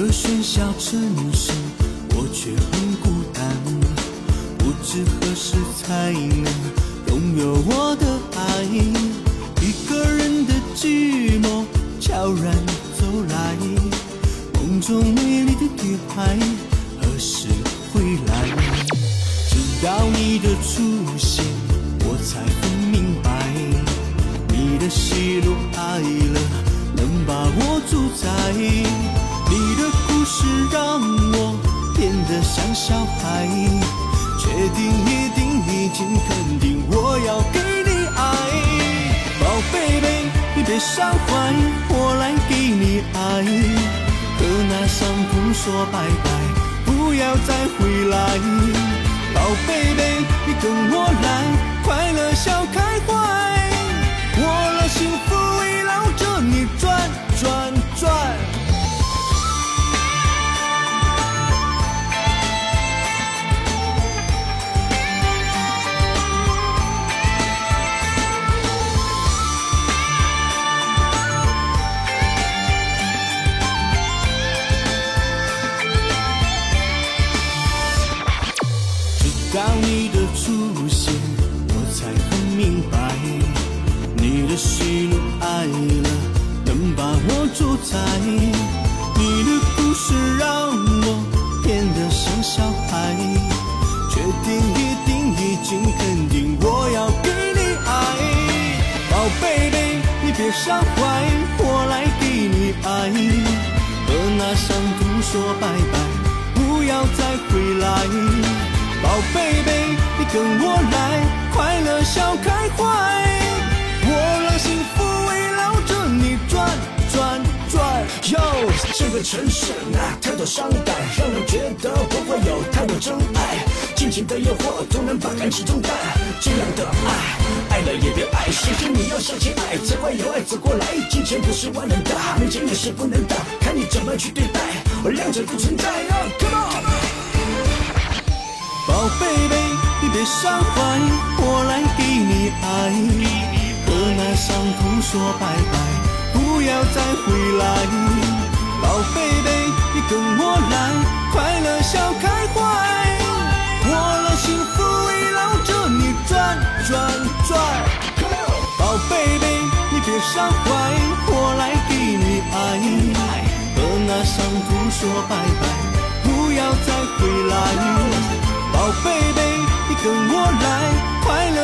这喧嚣城市，我却很孤单，不知何时才能拥有我的爱。一个人的寂寞悄然走来，梦中美丽的女孩何时回来？直到你的出现，我才很明白，你的喜怒哀乐能把我主宰。像小孩，确定一定已经肯定我要给你爱，宝贝贝，你别伤怀，我来给你爱，和那伤痛说拜拜，不要再回来，宝贝贝，你跟我来，出现，我才很明白，你的喜怒哀乐能把我主宰。你的故事让我变得像小孩，确定一定已经肯定我要给你爱，宝贝贝，你别伤怀，我来给你爱，和那伤痛说拜拜，不要再回来。宝贝贝，你跟我来，快乐笑开怀，我让幸福围绕着你转转转。哟，这个城市那，太多伤感，让人觉得不会有太多真爱。尽情的诱惑，总能把感情冲淡。这样的爱，爱了也别爱，其实你要相信爱，才会有爱走过来。金钱不是万能的，没钱也是不能的，看你怎么去对待，我两者不存在。Come on。宝贝贝，你别伤怀，我来给你爱，和那伤痛说拜拜，不要再回来。宝贝贝，你跟我来，快乐笑开怀，我让幸福围绕着你转转转。宝贝贝，你别伤怀，我来给你爱，和那伤痛说拜拜，不要再回来。宝贝贝，你跟我来，快乐。